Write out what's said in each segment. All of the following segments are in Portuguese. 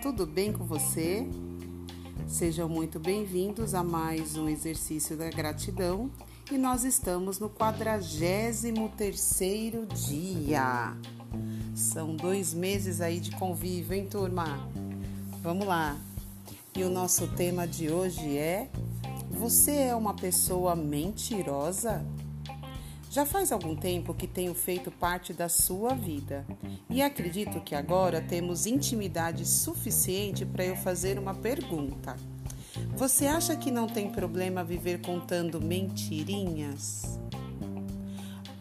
tudo bem com você? Sejam muito bem-vindos a mais um exercício da gratidão e nós estamos no 43 dia. São dois meses aí de convívio, hein, turma? Vamos lá. E o nosso tema de hoje é: Você é uma pessoa mentirosa? Já faz algum tempo que tenho feito parte da sua vida e acredito que agora temos intimidade suficiente para eu fazer uma pergunta. Você acha que não tem problema viver contando mentirinhas?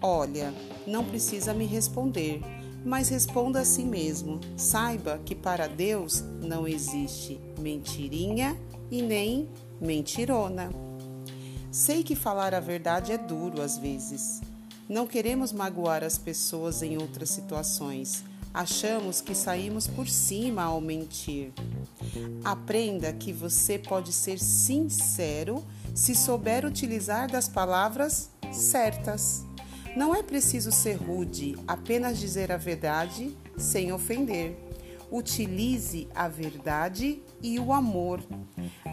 Olha, não precisa me responder, mas responda a si mesmo. Saiba que para Deus não existe mentirinha e nem mentirona. Sei que falar a verdade é duro às vezes. Não queremos magoar as pessoas em outras situações. Achamos que saímos por cima ao mentir. Aprenda que você pode ser sincero se souber utilizar das palavras certas. Não é preciso ser rude, apenas dizer a verdade sem ofender. Utilize a verdade e o amor.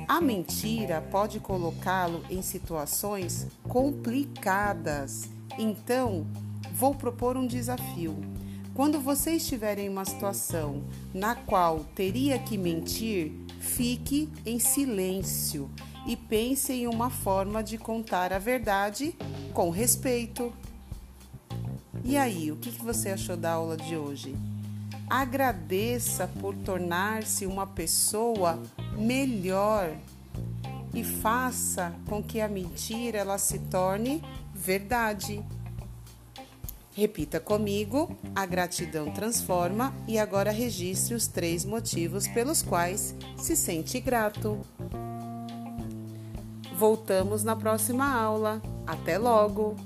A mentira pode colocá-lo em situações complicadas. Então, vou propor um desafio. Quando você estiver em uma situação na qual teria que mentir, fique em silêncio e pense em uma forma de contar a verdade com respeito. E aí, o que você achou da aula de hoje? Agradeça por tornar-se uma pessoa melhor e faça com que a mentira ela se torne verdade. Repita comigo: a gratidão transforma e agora registre os três motivos pelos quais se sente grato. Voltamos na próxima aula. Até logo!